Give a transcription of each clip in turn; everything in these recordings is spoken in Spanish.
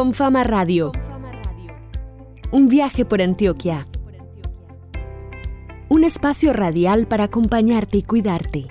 Con Fama Radio. Un viaje por Antioquia. Un espacio radial para acompañarte y cuidarte.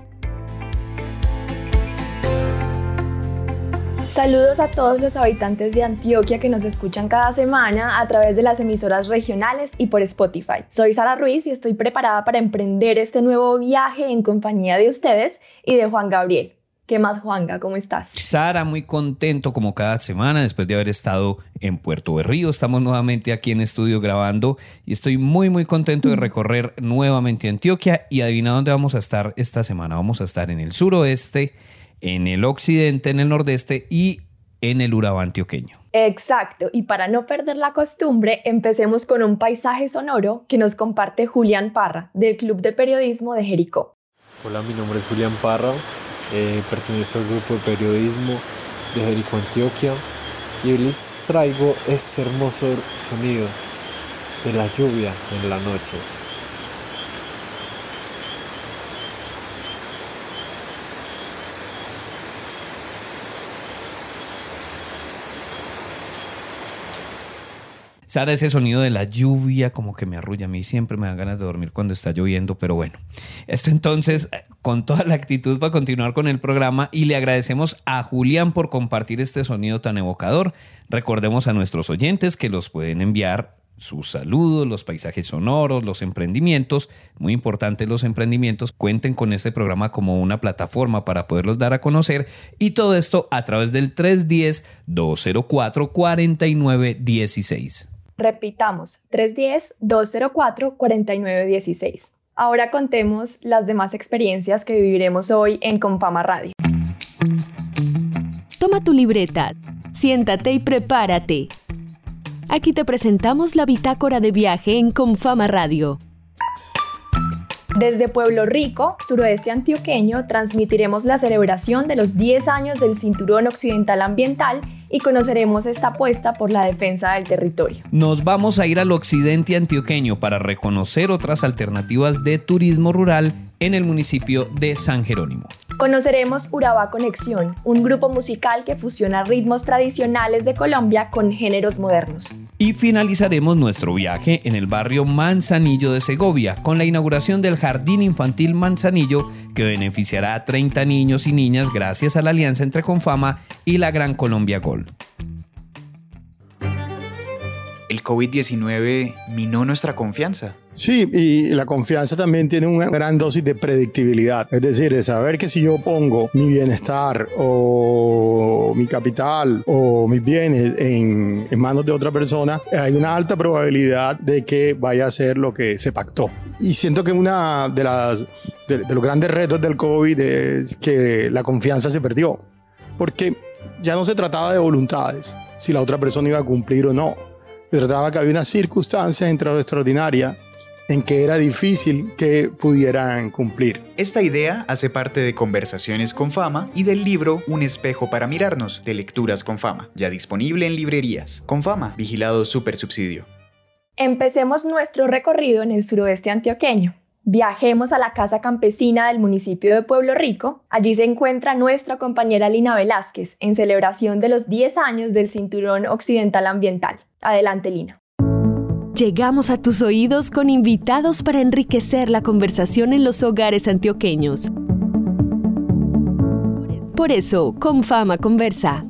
Saludos a todos los habitantes de Antioquia que nos escuchan cada semana a través de las emisoras regionales y por Spotify. Soy Sara Ruiz y estoy preparada para emprender este nuevo viaje en compañía de ustedes y de Juan Gabriel. ¿Qué más, Juanga? ¿Cómo estás? Sara, muy contento como cada semana después de haber estado en Puerto Berrío. Estamos nuevamente aquí en estudio grabando y estoy muy, muy contento de recorrer nuevamente Antioquia. Y adivina dónde vamos a estar esta semana. Vamos a estar en el suroeste en el occidente, en el nordeste y en el Urabá antioqueño. Exacto, y para no perder la costumbre, empecemos con un paisaje sonoro que nos comparte Julián Parra, del Club de Periodismo de Jericó. Hola, mi nombre es Julián Parra, eh, pertenezco al grupo de periodismo de Jericó, Antioquia, y les traigo ese hermoso sonido de la lluvia en la noche. Sara, ese sonido de la lluvia como que me arrulla. A mí siempre me dan ganas de dormir cuando está lloviendo, pero bueno. Esto entonces, con toda la actitud para continuar con el programa y le agradecemos a Julián por compartir este sonido tan evocador. Recordemos a nuestros oyentes que los pueden enviar sus saludos, los paisajes sonoros, los emprendimientos, muy importantes los emprendimientos, cuenten con este programa como una plataforma para poderlos dar a conocer y todo esto a través del 310-204-4916. Repitamos, 310-204-4916. Ahora contemos las demás experiencias que viviremos hoy en Confama Radio. Toma tu libreta, siéntate y prepárate. Aquí te presentamos la bitácora de viaje en Confama Radio. Desde Pueblo Rico, suroeste antioqueño, transmitiremos la celebración de los 10 años del Cinturón Occidental Ambiental y conoceremos esta apuesta por la defensa del territorio. Nos vamos a ir al occidente antioqueño para reconocer otras alternativas de turismo rural en el municipio de San Jerónimo. Conoceremos Urabá Conexión, un grupo musical que fusiona ritmos tradicionales de Colombia con géneros modernos. Y finalizaremos nuestro viaje en el barrio Manzanillo de Segovia con la inauguración del Jardín Infantil Manzanillo que beneficiará a 30 niños y niñas gracias a la alianza entre Confama y la Gran Colombia Gold. ¿El COVID-19 minó nuestra confianza? Sí, y la confianza también tiene una gran dosis de predictibilidad. Es decir, de saber que si yo pongo mi bienestar o mi capital o mis bienes en, manos de otra persona, hay una alta probabilidad de que vaya a ser lo que se pactó. Y siento que una de las de, de los grandes retos del COVID es que la confianza se perdió. Porque ya no se trataba de voluntades, si la otra persona iba a cumplir o no. Se trataba que había una circunstancia extraordinaria en que era difícil que pudieran cumplir. Esta idea hace parte de Conversaciones con Fama y del libro Un espejo para mirarnos de Lecturas con Fama, ya disponible en librerías. Con Fama, vigilado super subsidio. Empecemos nuestro recorrido en el suroeste antioqueño. Viajemos a la casa campesina del municipio de Pueblo Rico. Allí se encuentra nuestra compañera Lina Velázquez en celebración de los 10 años del Cinturón Occidental Ambiental. Adelante, Lina. Llegamos a tus oídos con invitados para enriquecer la conversación en los hogares antioqueños. Por eso, con Fama Conversa.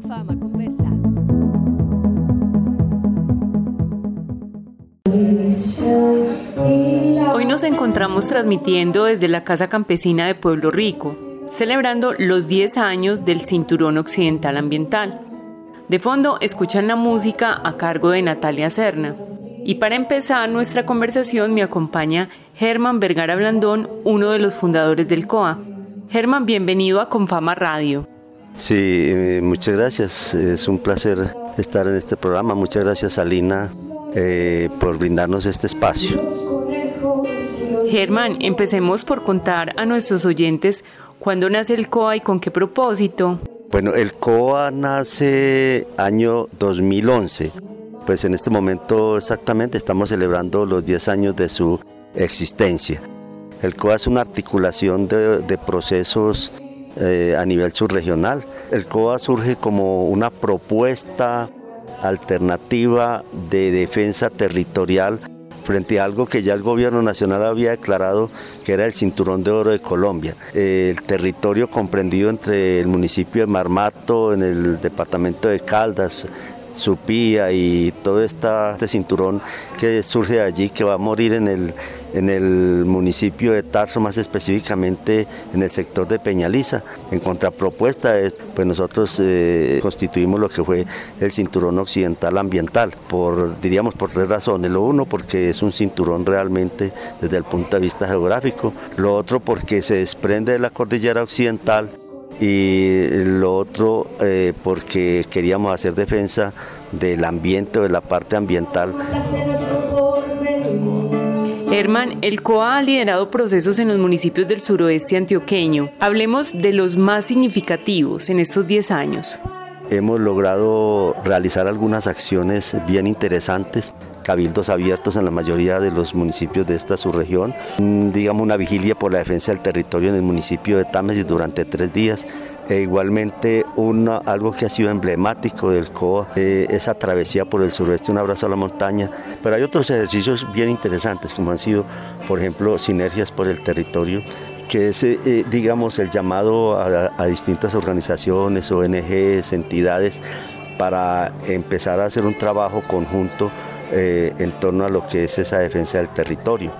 Hoy nos encontramos transmitiendo desde la Casa Campesina de Pueblo Rico, celebrando los 10 años del Cinturón Occidental Ambiental. De fondo escuchan la música a cargo de Natalia Serna. Y para empezar nuestra conversación me acompaña Germán Vergara Blandón, uno de los fundadores del COA. Germán, bienvenido a Confama Radio. Sí, eh, muchas gracias. Es un placer estar en este programa. Muchas gracias, Alina, eh, por brindarnos este espacio. Germán, empecemos por contar a nuestros oyentes cuándo nace el COA y con qué propósito. Bueno, el COA nace año 2011 pues en este momento exactamente estamos celebrando los 10 años de su existencia. El COA es una articulación de, procesos eh, a nivel subregional. El COA surge como una propuesta alternativa de defensa territorial frente a algo que ya el gobierno nacional había declarado que era el cinturón de oro de Colombia. El territorio comprendido entre el municipio de Marmato, en el departamento de Caldas, Supía y todo este cinturón que surge de allí, que va a morir en el, en el municipio de Tarso, más específicamente en el sector de Peñaliza. En contrapropuesta, pues nosotros eh, constituimos lo que fue el cinturón occidental ambiental, por, diríamos por tres razones. Lo uno, porque es un cinturón realmente desde el punto de vista geográfico. Lo otro, porque se desprende de la cordillera occidental y lo otro eh, porque queríamos hacer defensa del ambiente o de la parte ambiental. Herman, el COA ha liderado procesos en los municipios del suroeste antioqueño. Hablemos de los más significativos en estos 10 años. Hemos logrado realizar algunas acciones bien interesantes cabildos abiertos en la mayoría de los municipios de esta subregión, mm, digamos una vigilia por la defensa del territorio en el municipio de Támesis durante tres días, e igualmente una, algo que ha sido emblemático del COA, eh, esa travesía por el suroeste, un abrazo a la montaña, pero hay otros ejercicios bien interesantes como han sido, por ejemplo, sinergias por el territorio, que es, eh, digamos, el llamado a, a distintas organizaciones, ONGs, entidades, para empezar a hacer un trabajo conjunto eh, en torno a lo que es esa defensa del territorio.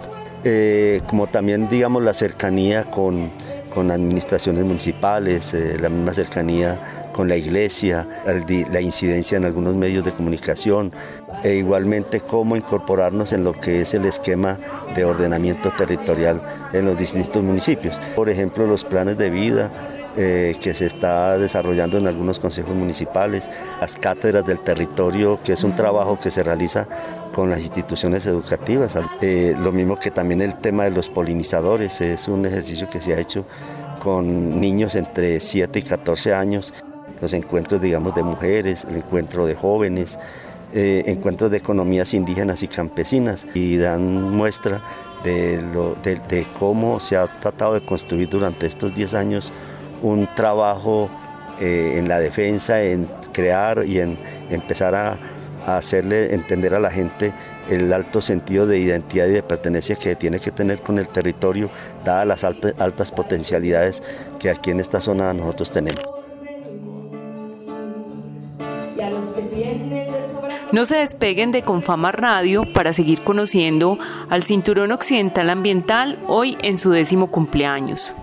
Eh, como también, digamos, la cercanía con, con administraciones municipales, eh, la misma cercanía con la iglesia, la incidencia en algunos medios de comunicación, e igualmente cómo incorporarnos en lo que es el esquema de ordenamiento territorial en los distintos municipios. Por ejemplo, los planes de vida, eh, que se está desarrollando en algunos consejos municipales, las cátedras del territorio, que es un trabajo que se realiza con las instituciones educativas. Eh, lo mismo que también el tema de los polinizadores, es un ejercicio que se ha hecho con niños entre 7 y 14 años, los encuentros, digamos, de mujeres, el encuentro de jóvenes, eh, encuentros de economías indígenas y campesinas y dan muestra de, lo, de cómo se ha tratado de construir durante estos 10 años un trabajo eh, en la defensa, en crear y en empezar a, hacerle entender a la gente el alto sentido de identidad y de pertenencia que tiene que tener con el territorio, dadas las altas potencialidades que aquí en esta zona nosotros tenemos. No se despeguen de Confama Radio para seguir conociendo al Cinturón Occidental Ambiental hoy en su décimo cumpleaños.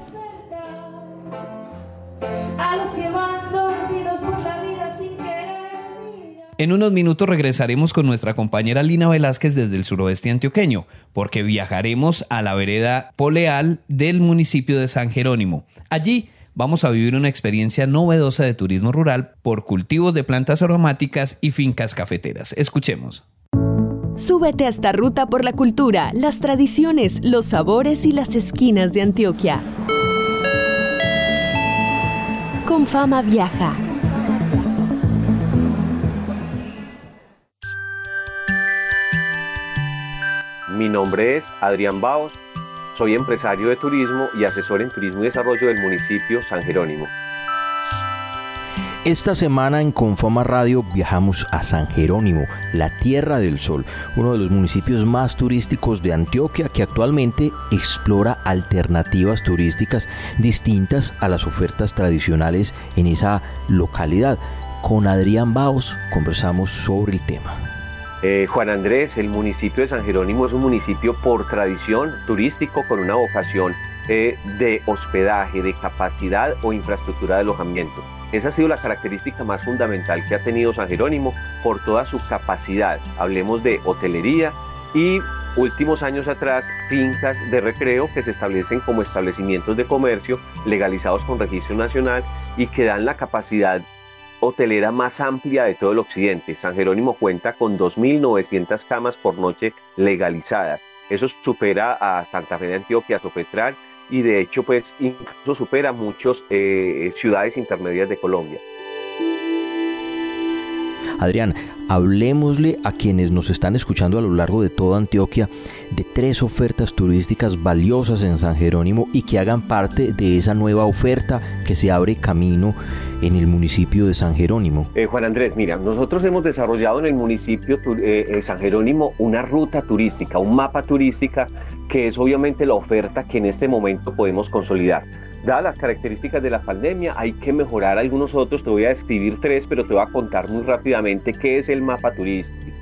En unos minutos regresaremos con nuestra compañera Lina Velázquez desde el suroeste antioqueño, porque viajaremos a la vereda Poleal del municipio de San Jerónimo. Allí vamos a vivir una experiencia novedosa de turismo rural por cultivos de plantas aromáticas y fincas cafeteras. Escuchemos. Súbete a esta ruta por la cultura, las tradiciones, los sabores y las esquinas de Antioquia. Con fama viaja. Mi nombre es Adrián Baos, soy empresario de turismo y asesor en turismo y desarrollo del municipio San Jerónimo. Esta semana en Confama Radio viajamos a San Jerónimo, la Tierra del Sol, uno de los municipios más turísticos de Antioquia que actualmente explora alternativas turísticas distintas a las ofertas tradicionales en esa localidad. Con Adrián Baos conversamos sobre el tema. Eh, Juan Andrés, el municipio de San Jerónimo es un municipio por tradición turístico con una vocación eh, de hospedaje, de capacidad o infraestructura de alojamiento. Esa ha sido la característica más fundamental que ha tenido San Jerónimo por toda su capacidad. Hablemos de hotelería y últimos años atrás fincas de recreo que se establecen como establecimientos de comercio legalizados con registro nacional y que dan la capacidad hotelera más amplia de todo el occidente. San Jerónimo cuenta con 2.900 camas por noche legalizadas. Eso supera a Santa Fe de Antioquia, Sopetral y de hecho pues incluso supera muchas eh, ciudades intermedias de Colombia. Adrián, hablemosle a quienes nos están escuchando a lo largo de toda Antioquia de tres ofertas turísticas valiosas en San Jerónimo y que hagan parte de esa nueva oferta que se abre camino en el municipio de San Jerónimo. Eh, Juan Andrés, mira, nosotros hemos desarrollado en el municipio de eh, San Jerónimo una ruta turística, un mapa turística que es obviamente la oferta que en este momento podemos consolidar. Dadas las características de la pandemia, hay que mejorar algunos otros. Te voy a describir tres, pero te voy a contar muy rápidamente qué es el mapa turístico.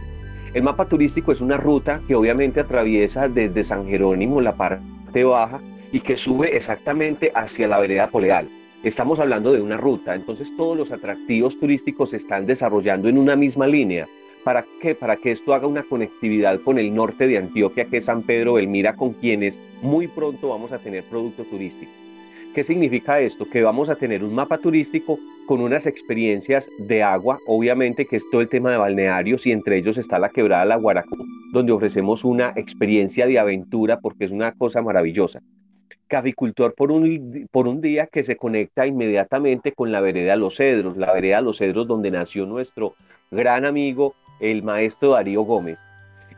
El mapa turístico es una ruta que obviamente atraviesa desde San Jerónimo, la parte baja, y que sube exactamente hacia la vereda Poleal. Estamos hablando de una ruta, entonces todos los atractivos turísticos se están desarrollando en una misma línea. ¿Para qué? Para que esto haga una conectividad con el norte de Antioquia, que es San Pedro Belmira, con quienes muy pronto vamos a tener producto turístico. ¿Qué significa esto? Que vamos a tener un mapa turístico con unas experiencias de agua, obviamente que es todo el tema de balnearios y entre ellos está la quebrada La Guaracú, donde ofrecemos una experiencia de aventura porque es una cosa maravillosa. Caficultor por un, por un día que se conecta inmediatamente con la vereda Los Cedros, la vereda Los Cedros donde nació nuestro gran amigo, el maestro Darío Gómez.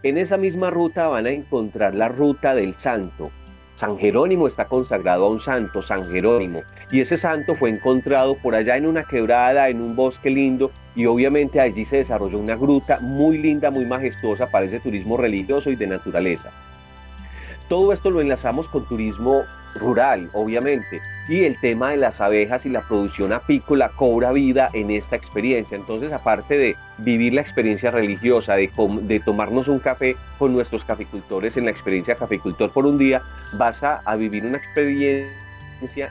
En esa misma ruta van a encontrar la ruta del Santo, San Jerónimo está consagrado a un santo, San Jerónimo, y ese santo fue encontrado por allá en una quebrada, en un bosque lindo, y obviamente allí se desarrolló una gruta muy linda, muy majestuosa para ese turismo religioso y de naturaleza. Todo esto lo enlazamos con turismo rural, obviamente, y el tema de las abejas y la producción apícola cobra vida en esta experiencia. Entonces, aparte de vivir la experiencia religiosa, de, tomarnos un café con nuestros caficultores en la experiencia caficultor por un día, vas a, a vivir una experiencia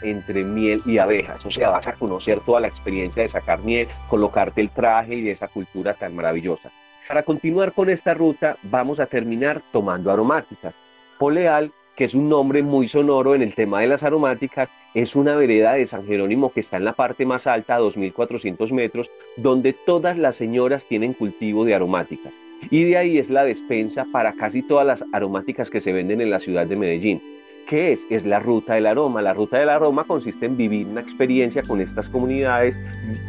entre miel y abejas, o sea, vas a conocer toda la experiencia de sacar miel, colocarte el traje y esa cultura tan maravillosa. Para continuar con esta ruta, vamos a terminar tomando aromáticas. Poleal, que es un nombre muy sonoro en el tema de las aromáticas, es una vereda de San Jerónimo que está en la parte más alta, a 2.400 metros, donde todas las señoras tienen cultivo de aromáticas. Y de ahí es la despensa para casi todas las aromáticas que se venden en la ciudad de Medellín. ¿Qué es? Es la ruta del aroma. La ruta del aroma consiste en vivir una experiencia con estas comunidades,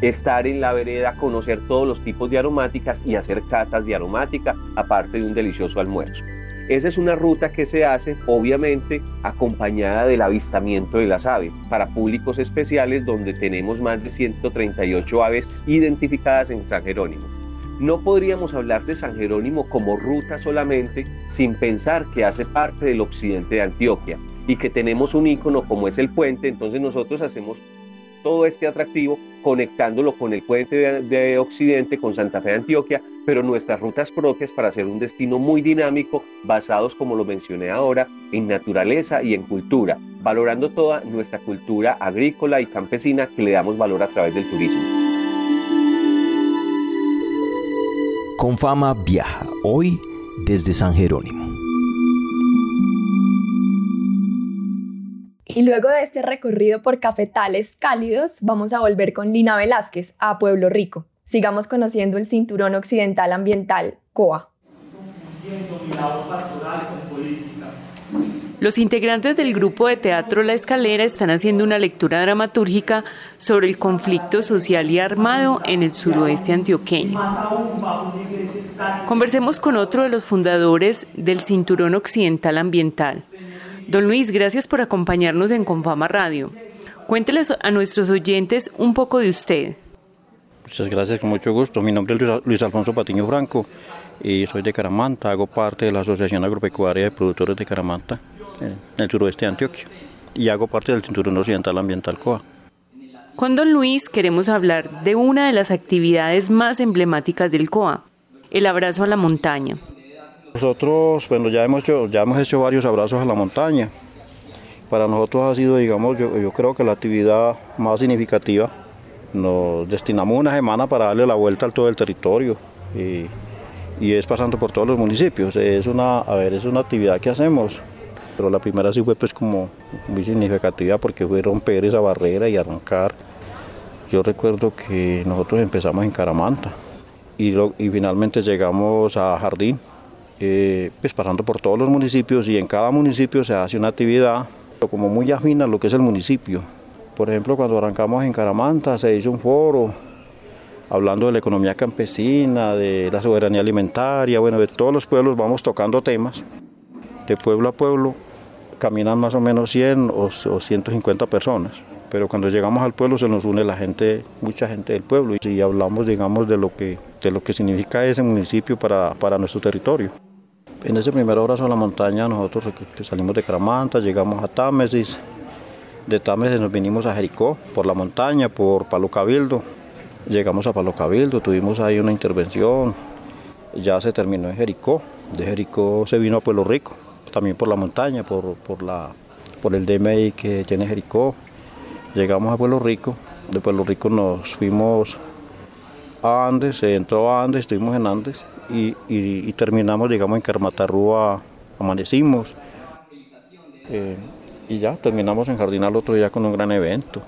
estar en la vereda, conocer todos los tipos de aromáticas y hacer catas de aromática, aparte de un delicioso almuerzo. Esa es una ruta que se hace, obviamente, acompañada del avistamiento de las aves para públicos especiales donde tenemos más de 138 aves identificadas en San Jerónimo. No podríamos hablar de San Jerónimo como ruta solamente sin pensar que hace parte del occidente de Antioquia y que tenemos un ícono como es el puente, entonces nosotros hacemos todo este atractivo conectándolo con el puente de, Occidente, con Santa Fe de Antioquia, pero nuestras rutas propias para hacer un destino muy dinámico, basados, como lo mencioné ahora, en naturaleza y en cultura, valorando toda nuestra cultura agrícola y campesina que le damos valor a través del turismo. Con fama viaja hoy desde San Jerónimo. Y luego de este recorrido por cafetales cálidos, vamos a volver con Lina Velázquez a Pueblo Rico. Sigamos conociendo el Cinturón Occidental Ambiental, COA. Los integrantes del grupo de teatro La Escalera están haciendo una lectura dramatúrgica sobre el conflicto social y armado en el suroeste antioqueño. Conversemos con otro de los fundadores del Cinturón Occidental Ambiental, Don Luis, gracias por acompañarnos en Confama Radio. Cuénteles a nuestros oyentes un poco de usted. Muchas gracias, con mucho gusto. Mi nombre es Luis Alfonso Patiño Franco y soy de Caramanta. Hago parte de la Asociación Agropecuaria de Productores de Caramanta en el suroeste de Antioquia y hago parte del Cinturón Occidental Ambiental COA. Con don Luis queremos hablar de una de las actividades más emblemáticas del COA, el abrazo a la montaña. Nosotros, bueno, ya hemos hecho, ya hemos hecho varios abrazos a la montaña. Para nosotros ha sido, digamos, yo, yo creo que la actividad más significativa. Nos destinamos una semana para darle la vuelta al todo el territorio y, y, es pasando por todos los municipios. Es una, a ver, es una actividad que hacemos, pero la primera sí fue pues como muy significativa porque fue romper esa barrera y arrancar. Yo recuerdo que nosotros empezamos en Caramanta y, y finalmente llegamos a Jardín, eh, pues pasando por todos los municipios y en cada municipio se hace una actividad como muy afina a lo que es el municipio. Por ejemplo, cuando arrancamos en Caramanta se hizo un foro hablando de la economía campesina, de la soberanía alimentaria, bueno, de todos los pueblos vamos tocando temas. De pueblo a pueblo caminan más o menos 100 o, 150 personas, pero cuando llegamos al pueblo se nos une la gente, mucha gente del pueblo y hablamos, digamos, de lo que, de lo que significa ese municipio para, para nuestro territorio. En ese primer abrazo a la montaña nosotros salimos de Caramanta, llegamos a Támesis, de Támesis nos vinimos a Jericó, por la montaña, por Palo Cabildo, llegamos a Palo Cabildo, tuvimos ahí una intervención, ya se terminó en Jericó, de Jericó se vino a Pueblo Rico, también por la montaña, por, por, la, por el DMI que tiene Jericó, llegamos a Pueblo Rico, de Pueblo Rico nos fuimos a Andes, se entró a Andes, estuvimos en Andes, y, terminamos, digamos, en Carmatarrúa, amanecimos. Eh, y ya terminamos en Jardinal otro día con un gran evento.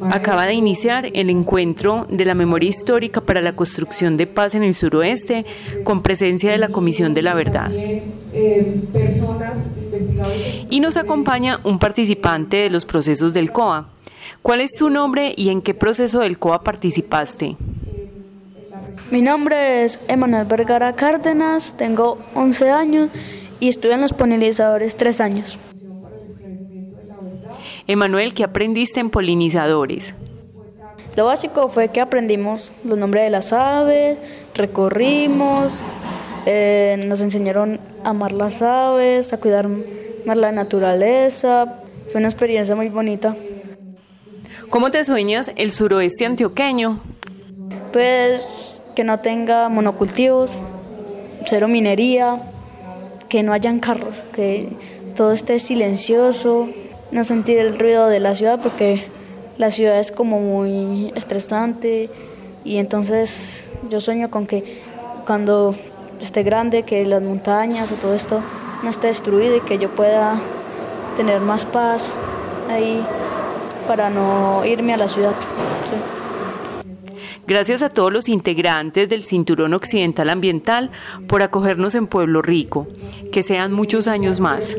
Acaba de iniciar el encuentro de la memoria histórica para la construcción de paz en el suroeste con presencia de la Comisión de la Verdad. Y nos acompaña un participante de los procesos del COA, ¿Cuál es tu nombre y en qué proceso del COA participaste? Mi nombre es Emanuel Vergara Cárdenas, tengo 11 años y estuve en los polinizadores 3 años. Emanuel, ¿qué aprendiste en polinizadores? Lo básico fue que aprendimos los nombres de las aves, recorrimos, eh, nos enseñaron a amar las aves, a cuidar más la naturaleza. Fue una experiencia muy bonita. ¿Cómo te sueñas el suroeste antioqueño? Pues que no tenga monocultivos, cero minería, que no hayan carros, que todo esté silencioso, no sentir el ruido de la ciudad porque la ciudad es como muy estresante y entonces yo sueño con que cuando esté grande, que las montañas o todo esto no esté destruido y que yo pueda tener más paz ahí para no irme a la ciudad. Gracias a todos los integrantes del Cinturón Occidental Ambiental por acogernos en Pueblo Rico. Que sean muchos años más.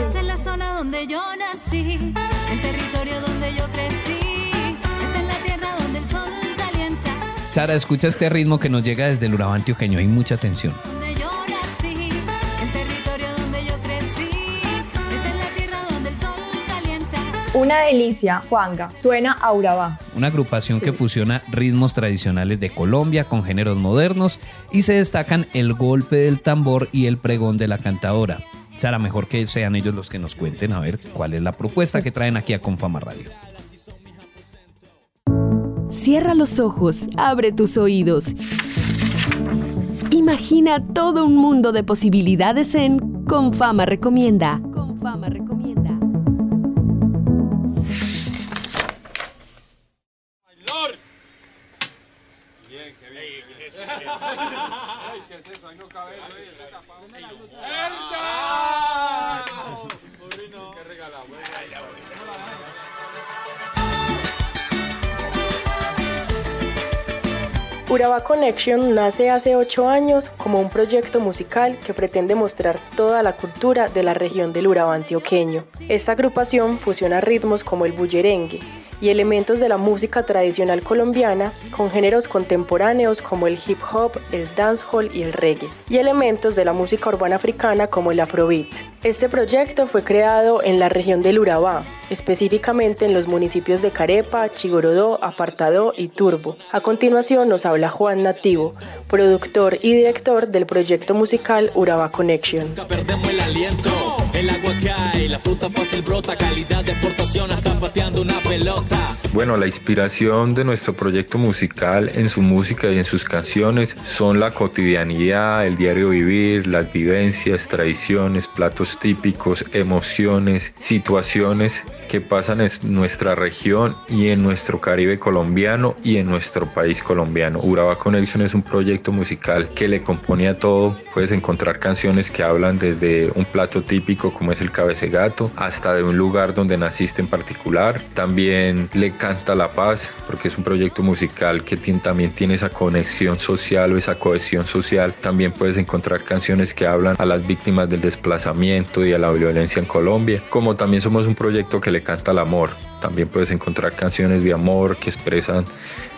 Esta es la zona donde yo nací, el territorio donde yo crecí. Esta es la tierra donde el sol Sara, escucha este ritmo que nos llega desde el Urabá antioqueño. Hay mucha tensión. Una delicia, Juanga. Suena a Urabá. Una agrupación que fusiona ritmos tradicionales de Colombia con géneros modernos y se destacan el golpe del tambor y el pregón de la cantadora. Sara, mejor que sean ellos los que nos cuenten a ver cuál es la propuesta que traen aquí a Confama Radio. Cierra los ojos, abre tus oídos. Imagina todo un mundo de posibilidades en Confama Recomienda. Confama Recomienda. Uraba Connection nace hace ocho años como un proyecto musical que pretende mostrar toda la cultura de la región del Urabá antioqueño. Esta agrupación fusiona ritmos como el bullerengue, y elementos de la música tradicional colombiana con géneros contemporáneos como el hip hop, el dancehall y el reggae, y elementos de la música urbana africana como el afrobeat. Este proyecto fue creado en la región del Urabá, específicamente en los municipios de Carepa, Chigorodó, Apartadó y Turbo. A continuación nos habla Juan Nativo, productor y director del proyecto musical Urabá Connection. El agua cae, la fruta fácil brota, calidad de exportación hasta pateando una pelota. Bueno, la inspiración de nuestro proyecto musical en su música y en sus canciones son la cotidianidad, el diario vivir, las vivencias, tradiciones, platos típicos, emociones, situaciones que pasan en nuestra región y en nuestro Caribe colombiano y en nuestro país colombiano. Urabá Connection es un proyecto musical que le compone a todo. Puedes encontrar canciones que hablan desde un plato típico como es el cabecegato hasta de un lugar donde naciste en particular. También le canta la paz porque es un proyecto musical que también tiene esa conexión social o esa cohesión social. También puedes encontrar canciones que hablan a las víctimas del desplazamiento y a la violencia en Colombia. Como también somos un proyecto que le canta al amor. También puedes encontrar canciones de amor que expresan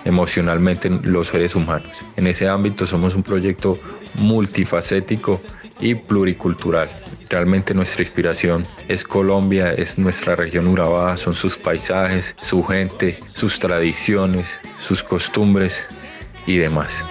emocionalmente los seres humanos. En ese ámbito somos un proyecto multifacético y pluricultural. Realmente nuestra inspiración es Colombia, es nuestra región Urabá, son sus paisajes, su gente, sus tradiciones, sus costumbres y demás.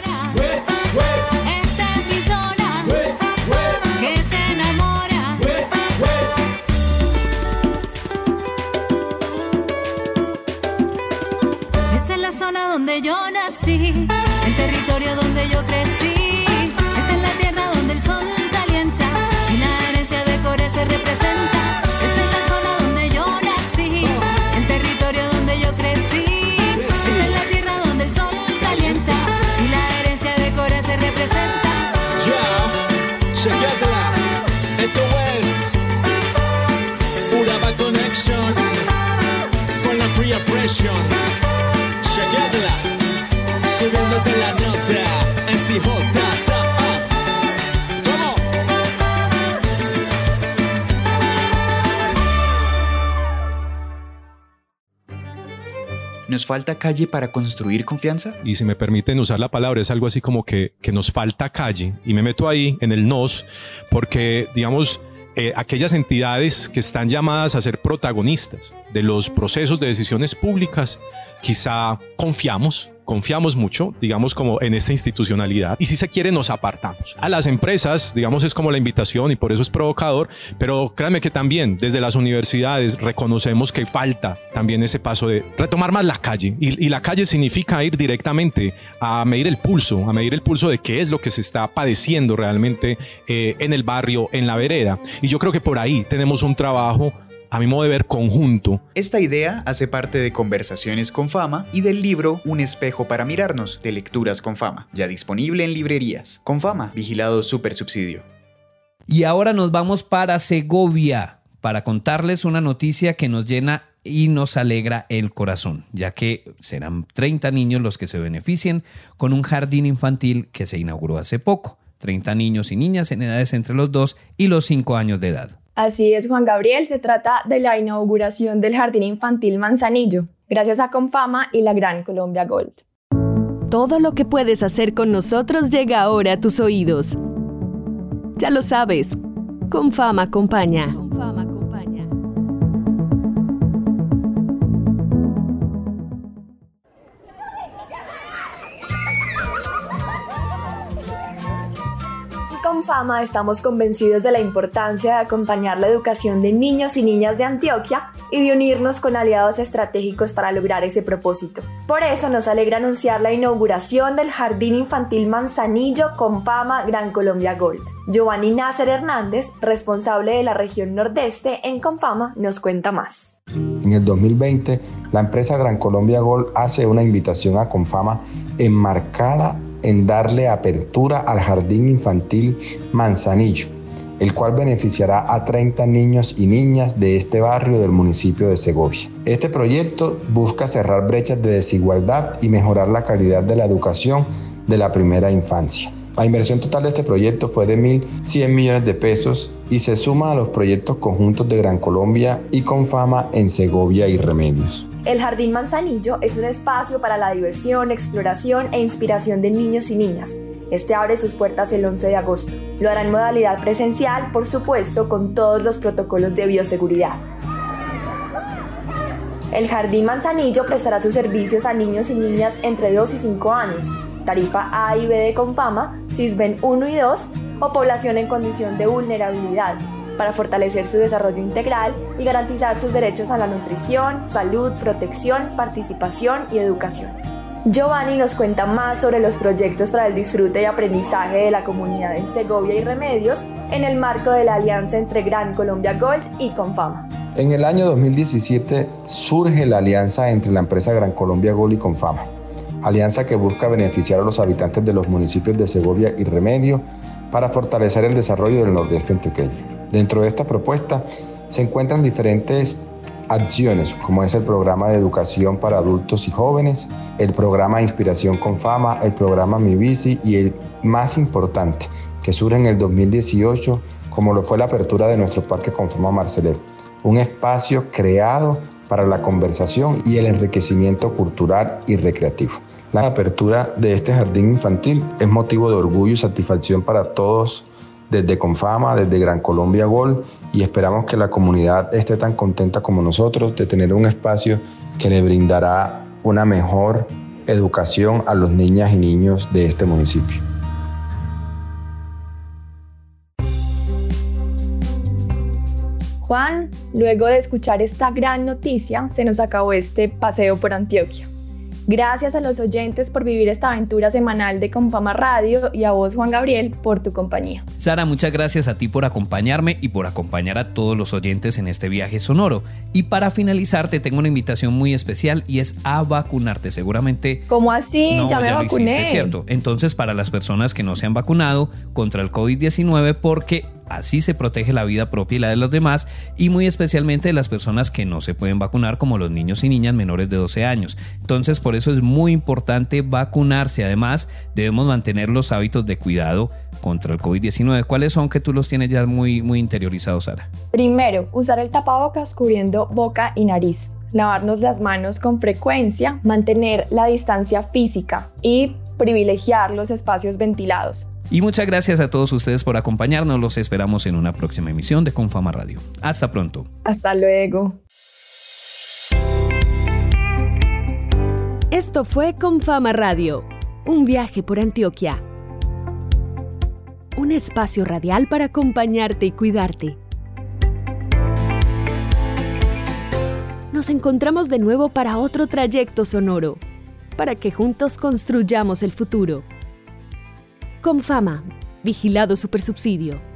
El territorio donde yo crecí. Esta es la tierra donde el sol calienta y la herencia de Core se representa. Esta es la zona donde yo nací, el territorio donde yo crecí. Esta es la tierra donde el sol calienta y la herencia de Core se representa. Ya, chequéatela. Esto es Uraba Connection con la Free Oppression. ¿Nos falta calle para construir confianza? y si me permiten usar la palabra, es algo así como que, que nos falta calle. Y me meto ahí en el nos, porque, digamos, eh, aquellas entidades que están llamadas a ser protagonistas de los procesos de decisiones públicas, quizá confiamos, confiamos mucho, digamos, como en esta institucionalidad. Y si se quiere, nos apartamos. A las empresas, digamos, es como la invitación y por eso es provocador, pero créanme que también desde las universidades reconocemos que falta también ese paso de retomar más la calle. Y, la calle significa ir directamente a medir el pulso, a medir el pulso de qué es lo que se está padeciendo realmente eh, en el barrio, en la vereda. Y yo creo que por ahí tenemos un trabajo a mi modo de ver, conjunto. Esta idea hace parte de Conversaciones con Fama y del libro Un espejo para mirarnos, de Lecturas con Fama, ya disponible en librerías. Con Fama, vigilado super subsidio. Y ahora nos vamos para Segovia para contarles una noticia que nos llena y nos alegra el corazón, ya que serán 30 niños los que se beneficien con un jardín infantil que se inauguró hace poco. 30 niños y niñas en edades entre los 2 y los 5 años de edad. Así es, Juan Gabriel, se trata de la inauguración del Jardín Infantil Manzanillo, gracias a Confama y la Gran Colombia Gold. Todo lo que puedes hacer con nosotros llega ahora a tus oídos. Ya lo sabes, con fama acompaña. Con Fama estamos convencidos de la importancia de acompañar la educación de niños y niñas de Antioquia y de unirnos con aliados estratégicos para lograr ese propósito. Por eso nos alegra anunciar la inauguración del Jardín Infantil Manzanillo con Fama Gran Colombia Gold. Giovanni Nasser Hernández, responsable de la región nordeste en Confama, nos cuenta más. En el 2020, la empresa Gran Colombia Gold hace una invitación a Confama enmarcada en darle apertura al Jardín Infantil Manzanillo, el cual beneficiará a 30 niños y niñas de este barrio del municipio de Segovia. Este proyecto busca cerrar brechas de desigualdad y mejorar la calidad de la educación de la primera infancia. La inversión total de este proyecto fue de 1.100 millones de pesos y se suma a los proyectos conjuntos de Gran Colombia y Confama en Segovia y Remedios. El Jardín Manzanillo es un espacio para la diversión, exploración e inspiración de niños y niñas. Este abre sus puertas el 11 de agosto. Lo hará en modalidad presencial, por supuesto, con todos los protocolos de bioseguridad. El Jardín Manzanillo prestará sus servicios a niños y niñas entre 2 y 5 años, tarifa A y B de Confama, CISBEN 1 y 2 o población en condición de vulnerabilidad, para fortalecer su desarrollo integral y garantizar sus derechos a la nutrición, salud, protección, participación y educación. Giovanni nos cuenta más sobre los proyectos para el disfrute y aprendizaje de la comunidad en Segovia y Remedios en el marco de la alianza entre Gran Colombia Gold y Confama. En el año 2017 surge la alianza entre la empresa Gran Colombia Gold y Confama, alianza que busca beneficiar a los habitantes de los municipios de Segovia y Remedio para fortalecer el desarrollo del nordeste antioqueño. Dentro de esta propuesta se encuentran diferentes acciones, como es el programa de educación para adultos y jóvenes, el programa Inspiración con Fama, el programa Mi Bici y el más importante, que surge en el 2018, como lo fue la apertura de nuestro Parque Confama Marcelet, un espacio creado para la conversación y el enriquecimiento cultural y recreativo. La apertura de este jardín infantil es motivo de orgullo y satisfacción para todos desde Confama, desde Gran Colombia Gol y esperamos que la comunidad esté tan contenta como nosotros de tener un espacio que le brindará una mejor educación a los niñas y niños de este municipio. Juan, luego de escuchar esta gran noticia, se nos acabó este paseo por Antioquia. Gracias a los oyentes por vivir esta aventura semanal de Confama Radio y a vos, Juan Gabriel, por tu compañía. Sara, muchas gracias a ti por acompañarme y por acompañar a todos los oyentes en este viaje sonoro. Y para finalizar, te tengo una invitación muy especial y es a vacunarte. Seguramente. ¿Cómo así? ya me vacuné. cierto. Entonces, para las personas que no se han vacunado contra el COVID-19, porque Así se protege la vida propia y la de los demás y muy especialmente de las personas que no se pueden vacunar como los niños y niñas menores de 12 años. Entonces por eso es muy importante vacunarse. Además debemos mantener los hábitos de cuidado contra el COVID-19. ¿Cuáles son que tú los tienes ya muy, interiorizados, Sara? Primero, usar el tapabocas cubriendo boca y nariz lavarnos las manos con frecuencia, mantener la distancia física y privilegiar los espacios ventilados. Y muchas gracias a todos ustedes por acompañarnos. Los esperamos en una próxima emisión de Confama Radio. Hasta pronto. Hasta luego. Esto fue Confama Radio, un viaje por Antioquia. Un espacio radial para acompañarte y cuidarte. Nos encontramos de nuevo para otro trayecto sonoro, para que juntos construyamos el futuro. Con fama, vigilado supersubsidio.